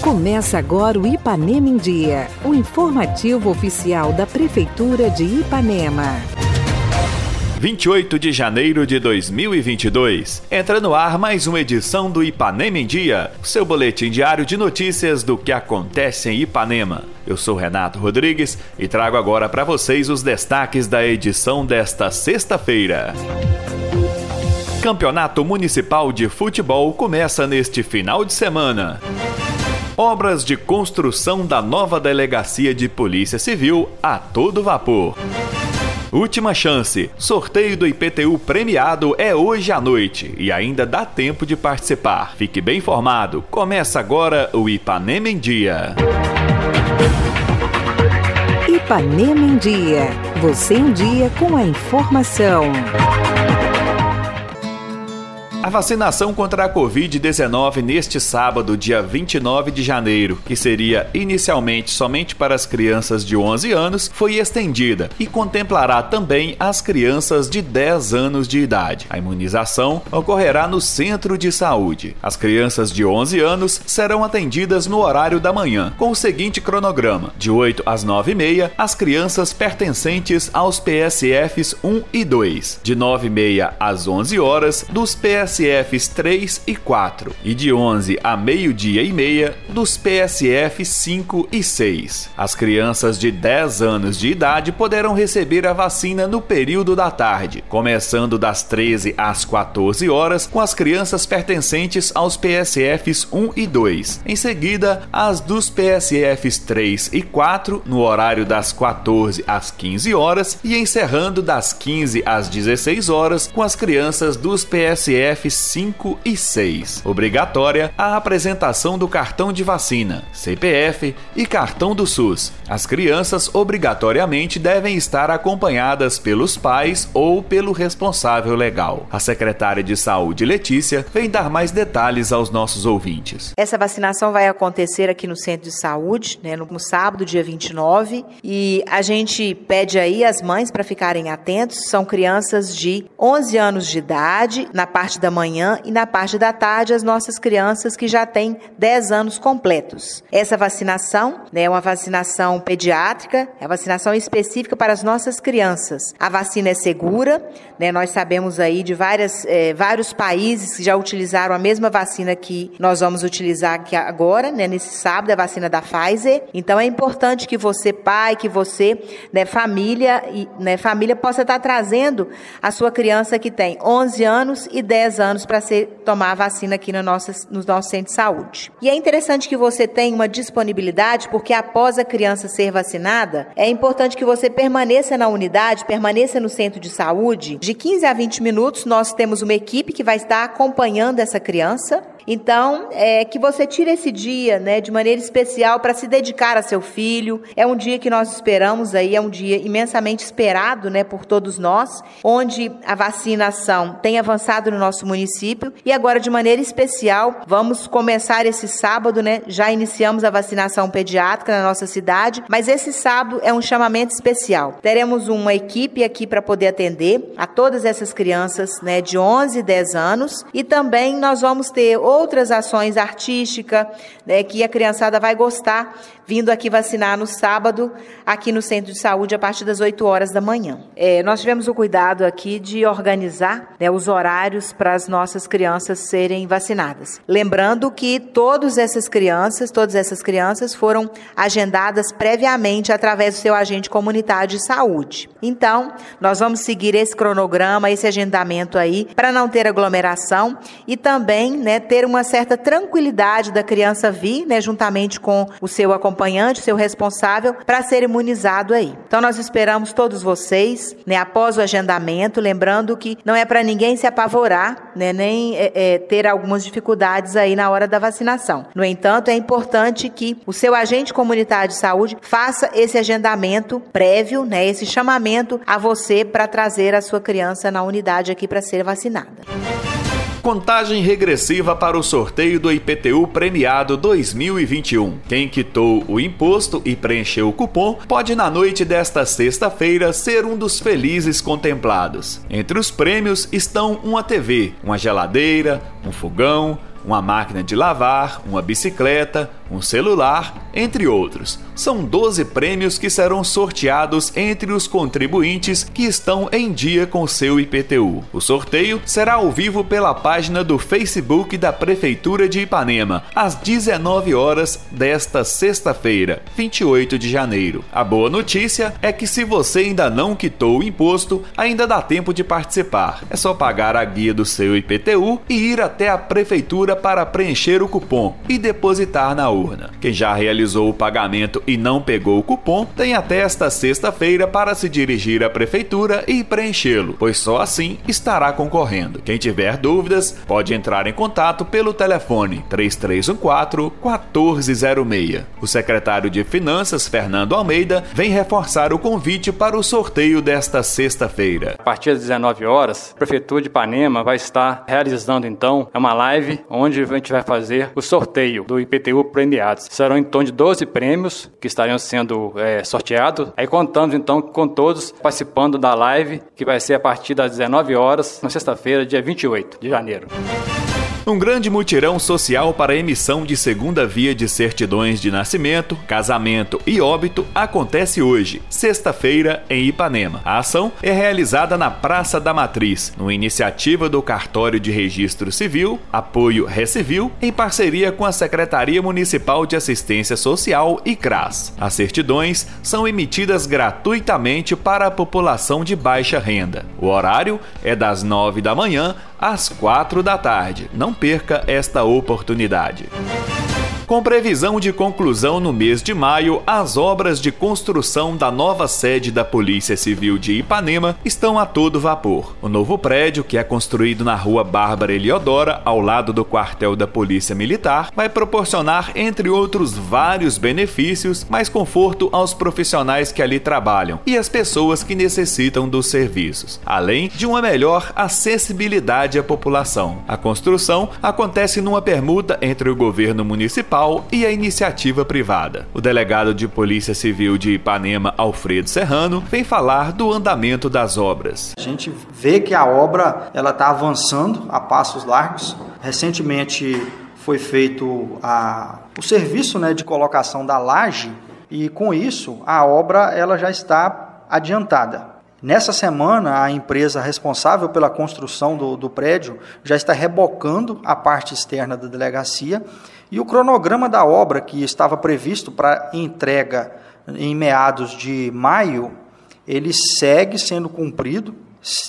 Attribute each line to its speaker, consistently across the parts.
Speaker 1: Começa agora o Ipanema em Dia, o informativo oficial da Prefeitura de Ipanema.
Speaker 2: 28 de janeiro de 2022. Entra no ar mais uma edição do Ipanema em Dia, seu boletim diário de notícias do que acontece em Ipanema. Eu sou Renato Rodrigues e trago agora para vocês os destaques da edição desta sexta-feira. Campeonato Municipal de Futebol começa neste final de semana. Obras de construção da nova delegacia de Polícia Civil a todo vapor. Última chance. Sorteio do IPTU premiado é hoje à noite e ainda dá tempo de participar. Fique bem informado. Começa agora o Ipanema em Dia.
Speaker 1: Ipanema em Dia. Você em dia com a informação.
Speaker 2: A vacinação contra a Covid-19 neste sábado, dia 29 de janeiro, que seria inicialmente somente para as crianças de 11 anos, foi estendida e contemplará também as crianças de 10 anos de idade. A imunização ocorrerá no centro de saúde. As crianças de 11 anos serão atendidas no horário da manhã, com o seguinte cronograma: de 8 às 9 e meia, as crianças pertencentes aos PSFs 1 e 2, de 9 e meia às 11 horas, dos PSFs PSFs 3 e 4 e de 11 a meio-dia e meia dos PSFs 5 e 6. As crianças de 10 anos de idade poderão receber a vacina no período da tarde, começando das 13 às 14 horas com as crianças pertencentes aos PSFs 1 e 2. Em seguida, as dos PSFs 3 e 4 no horário das 14 às 15 horas e encerrando das 15 às 16 horas com as crianças dos PSF CPF 5 e 6. Obrigatória a apresentação do cartão de vacina, CPF e cartão do SUS. As crianças obrigatoriamente devem estar acompanhadas pelos pais ou pelo responsável legal. A secretária de Saúde, Letícia, vem dar mais detalhes aos nossos ouvintes.
Speaker 3: Essa vacinação vai acontecer aqui no Centro de Saúde, né, no, sábado, dia 29, e a gente pede aí as mães para ficarem atentos. São crianças de 11 anos de idade, na parte da manhã e na parte da tarde as nossas crianças que já têm 10 anos completos. Essa vacinação né, é uma vacinação pediátrica, é uma vacinação específica para as nossas crianças. A vacina é segura, né, nós sabemos aí de várias, é, vários países que já utilizaram a mesma vacina que nós vamos utilizar aqui agora, né, nesse sábado, a vacina da Pfizer. Então é importante que você, pai, que você, né, família, e, né, família possa estar trazendo a sua criança que tem 11 anos e 10 10 anos para tomar a vacina aqui no nosso, no nosso centro de saúde. E é interessante que você tenha uma disponibilidade, porque após a criança ser vacinada, é importante que você permaneça na unidade, permaneça no centro de saúde. De 15 a 20 minutos, nós temos uma equipe que vai estar acompanhando essa criança então, é que você tire esse dia, né, de maneira especial para se dedicar a seu filho. É um dia que nós esperamos aí, é um dia imensamente esperado, né, por todos nós, onde a vacinação tem avançado no nosso município e agora de maneira especial vamos começar esse sábado, né? Já iniciamos a vacinação pediátrica na nossa cidade, mas esse sábado é um chamamento especial. Teremos uma equipe aqui para poder atender a todas essas crianças, né, de 11 e 10 anos e também nós vamos ter outras ações artísticas né, que a criançada vai gostar vindo aqui vacinar no sábado, aqui no centro de saúde, a partir das 8 horas da manhã. É, nós tivemos o cuidado aqui de organizar né, os horários para as nossas crianças serem vacinadas. Lembrando que todas essas crianças, todas essas crianças foram agendadas previamente através do seu agente comunitário de saúde. Então, nós vamos seguir esse cronograma, esse agendamento aí, para não ter aglomeração e também né, ter uma certa tranquilidade da criança vir, né, juntamente com o seu acompanhamento acompanhante, seu responsável, para ser imunizado aí. Então nós esperamos todos vocês, né, após o agendamento, lembrando que não é para ninguém se apavorar, né, nem é, é, ter algumas dificuldades aí na hora da vacinação. No entanto, é importante que o seu agente comunitário de saúde faça esse agendamento prévio, né, esse chamamento a você para trazer a sua criança na unidade aqui para ser vacinada.
Speaker 2: Contagem regressiva para o sorteio do IPTU premiado 2021. Quem quitou o imposto e preencheu o cupom pode, na noite desta sexta-feira, ser um dos felizes contemplados. Entre os prêmios estão uma TV, uma geladeira, um fogão, uma máquina de lavar, uma bicicleta, um celular, entre outros. São 12 prêmios que serão sorteados entre os contribuintes que estão em dia com seu IPTU. O sorteio será ao vivo pela página do Facebook da Prefeitura de Ipanema, às 19 horas desta sexta-feira, 28 de janeiro. A boa notícia é que se você ainda não quitou o imposto, ainda dá tempo de participar. É só pagar a guia do seu IPTU e ir até a prefeitura para preencher o cupom e depositar na urna. Quem já realizou o pagamento e não pegou o cupom tem até esta sexta-feira para se dirigir à prefeitura e preenchê-lo, pois só assim estará concorrendo. Quem tiver dúvidas, pode entrar em contato pelo telefone 3314 1406. O secretário de Finanças, Fernando Almeida, vem reforçar o convite para o sorteio desta sexta-feira.
Speaker 4: A partir das 19 horas, a Prefeitura de Ipanema vai estar realizando então uma live onde a gente vai fazer o sorteio do IPTU premiados. Serão em torno de 12 prêmios que estarão sendo é, sorteados. Aí contamos então com todos participando da live, que vai ser a partir das 19 horas, na sexta-feira, dia 28 de janeiro.
Speaker 2: Um grande mutirão social para emissão de segunda via de certidões de nascimento, casamento e óbito acontece hoje, sexta-feira, em Ipanema. A ação é realizada na Praça da Matriz, numa iniciativa do Cartório de Registro Civil, Apoio Recivil, em parceria com a Secretaria Municipal de Assistência Social e CRAS. As certidões são emitidas gratuitamente para a população de baixa renda. O horário é das 9 da manhã às 4 da tarde. Não perca esta oportunidade. Com previsão de conclusão no mês de maio, as obras de construção da nova sede da Polícia Civil de Ipanema estão a todo vapor. O novo prédio, que é construído na rua Bárbara Eliodora, ao lado do quartel da Polícia Militar, vai proporcionar, entre outros vários benefícios, mais conforto aos profissionais que ali trabalham e às pessoas que necessitam dos serviços, além de uma melhor acessibilidade à população. A construção acontece numa permuta entre o governo municipal municipal e a iniciativa privada. O delegado de Polícia Civil de Ipanema, Alfredo Serrano, vem falar do andamento das obras.
Speaker 5: A gente vê que a obra ela está avançando a passos largos. Recentemente foi feito a, o serviço né, de colocação da laje e com isso a obra ela já está adiantada. Nessa semana, a empresa responsável pela construção do, do, prédio já está rebocando a parte externa da delegacia e o cronograma da obra, que estava previsto para entrega em meados de maio, ele segue sendo cumprido.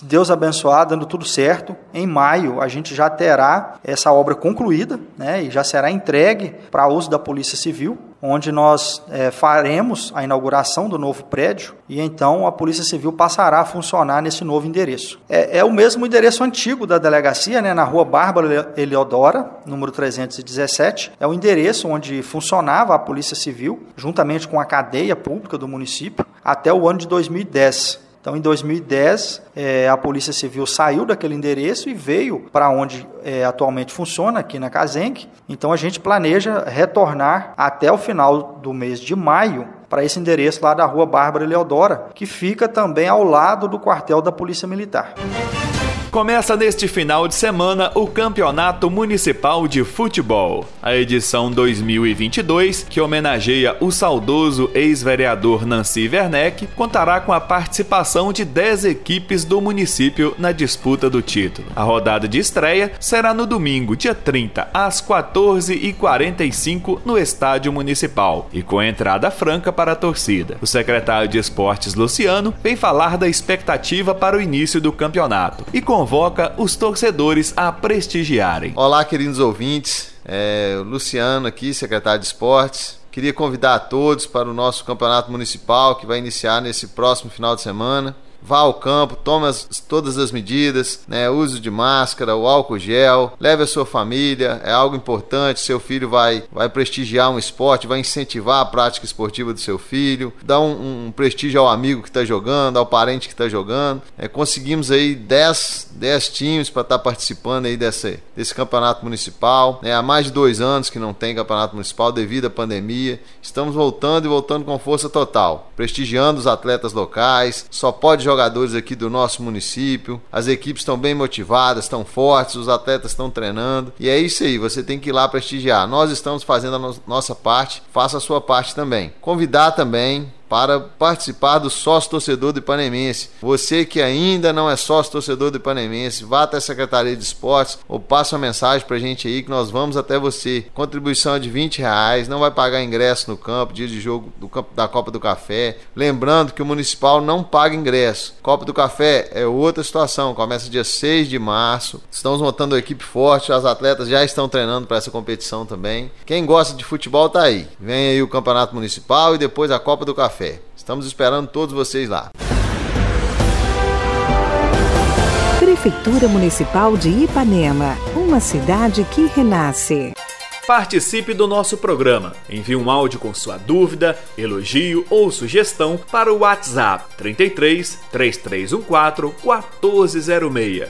Speaker 5: Deus abençoar, dando tudo certo, em maio a gente já terá essa obra concluída né, e já será entregue para uso da Polícia Civil onde nós é, faremos a inauguração do novo prédio e então a Polícia Civil passará a funcionar nesse novo endereço. É, é o mesmo endereço antigo da delegacia, né, na rua Bárbara Eliodora, número 317. É o endereço onde funcionava a Polícia Civil, juntamente com a cadeia pública do município, até o ano de 2010. Então, em 2010, é, a Polícia Civil saiu daquele endereço e veio para onde é, atualmente funciona, aqui na Casenc. Então, a gente planeja retornar até o final do mês de maio para esse endereço lá da rua Bárbara Leodora, que fica também ao lado do quartel da Polícia Militar.
Speaker 2: Começa neste final de semana o Campeonato Municipal de Futebol. A edição 2022, que homenageia o saudoso ex-vereador Nancy Werneck, contará com a participação de 10 equipes do município na disputa do título. A rodada de estreia será no domingo, dia 30, às 14h45, no Estádio Municipal, e com entrada franca para a torcida. O secretário de Esportes, Luciano, vem falar da expectativa para o início do campeonato e com convoca os torcedores a prestigiarem.
Speaker 6: Olá, queridos ouvintes. É, Luciano aqui, secretário de Esportes. Queria convidar a todos para o nosso campeonato municipal que vai iniciar nesse próximo final de semana vá ao campo, tome as, todas as medidas, né? Uso de máscara, o álcool gel, leve a sua família, é algo importante. Seu filho vai, vai prestigiar um esporte, vai incentivar a prática esportiva do seu filho, dá um, um prestígio ao amigo que está jogando, ao parente que está jogando. É, conseguimos aí 10, 10 times para estar tá participando aí desse, desse campeonato municipal. Né? Há mais de dois anos que não tem campeonato municipal devido à pandemia. Estamos voltando e voltando com força total, prestigiando os atletas locais. Só pode jogar jogadores aqui do nosso município. As equipes estão bem motivadas, estão fortes, os atletas estão treinando. E é isso aí, você tem que ir lá prestigiar. Nós estamos fazendo a no nossa parte, faça a sua parte também. Convidar também para participar do sócio torcedor do Ipanemense. Você que ainda não é sócio torcedor do Ipanemense, vá até a Secretaria de Esportes ou passe uma mensagem para a gente aí que nós vamos até você. Contribuição é de 20 reais, não vai pagar ingresso no campo, dia de jogo do campo da Copa do Café. Lembrando que o Municipal não paga ingresso. Copa do Café é outra situação, começa dia 6 de março. Estamos montando uma equipe forte, as atletas já estão treinando para essa competição também. Quem gosta de futebol tá aí. Vem aí o Campeonato Municipal e depois a Copa do Café. Café. Estamos esperando todos vocês lá.
Speaker 1: Prefeitura Municipal de Ipanema, uma cidade que renasce.
Speaker 2: Participe do nosso programa. Envie um áudio com sua dúvida, elogio ou sugestão para o WhatsApp 33 3314 1406.